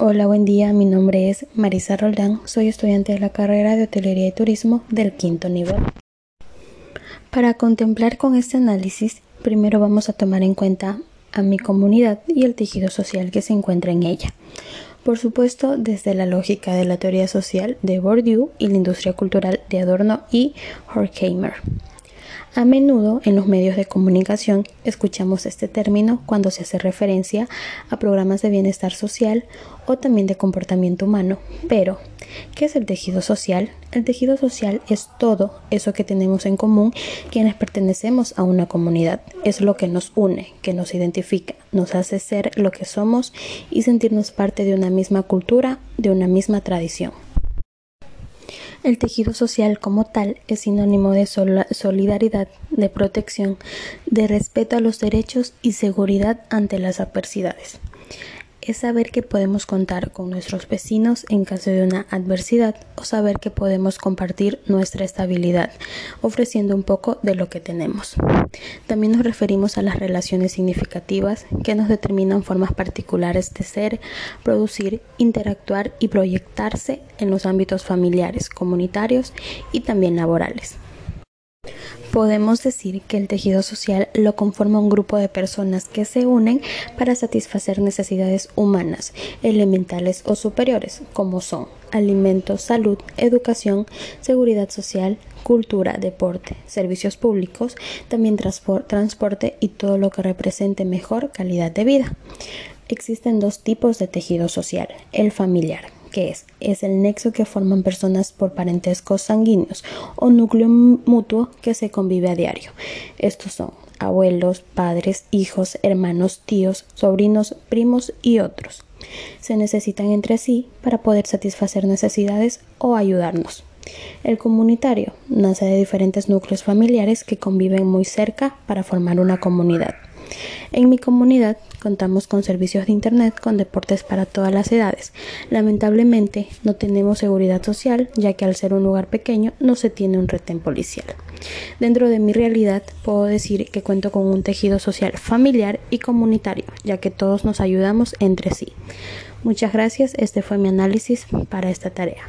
Hola, buen día. Mi nombre es Marisa Roldán. Soy estudiante de la carrera de Hotelería y Turismo del quinto nivel. Para contemplar con este análisis, primero vamos a tomar en cuenta a mi comunidad y el tejido social que se encuentra en ella. Por supuesto, desde la lógica de la teoría social de Bourdieu y la industria cultural de Adorno y Horkheimer. A menudo en los medios de comunicación escuchamos este término cuando se hace referencia a programas de bienestar social o también de comportamiento humano. Pero, ¿qué es el tejido social? El tejido social es todo eso que tenemos en común quienes pertenecemos a una comunidad. Es lo que nos une, que nos identifica, nos hace ser lo que somos y sentirnos parte de una misma cultura, de una misma tradición. El tejido social como tal es sinónimo de solidaridad, de protección, de respeto a los derechos y seguridad ante las adversidades es saber que podemos contar con nuestros vecinos en caso de una adversidad o saber que podemos compartir nuestra estabilidad, ofreciendo un poco de lo que tenemos. También nos referimos a las relaciones significativas que nos determinan formas particulares de ser, producir, interactuar y proyectarse en los ámbitos familiares, comunitarios y también laborales. Podemos decir que el tejido social lo conforma un grupo de personas que se unen para satisfacer necesidades humanas, elementales o superiores, como son alimentos, salud, educación, seguridad social, cultura, deporte, servicios públicos, también transporte y todo lo que represente mejor calidad de vida. Existen dos tipos de tejido social, el familiar, ¿Qué es? Es el nexo que forman personas por parentescos sanguíneos o núcleo mutuo que se convive a diario. Estos son abuelos, padres, hijos, hermanos, tíos, sobrinos, primos y otros. Se necesitan entre sí para poder satisfacer necesidades o ayudarnos. El comunitario nace de diferentes núcleos familiares que conviven muy cerca para formar una comunidad. En mi comunidad contamos con servicios de Internet con deportes para todas las edades. Lamentablemente no tenemos seguridad social ya que al ser un lugar pequeño no se tiene un retén policial. Dentro de mi realidad puedo decir que cuento con un tejido social familiar y comunitario ya que todos nos ayudamos entre sí. Muchas gracias, este fue mi análisis para esta tarea.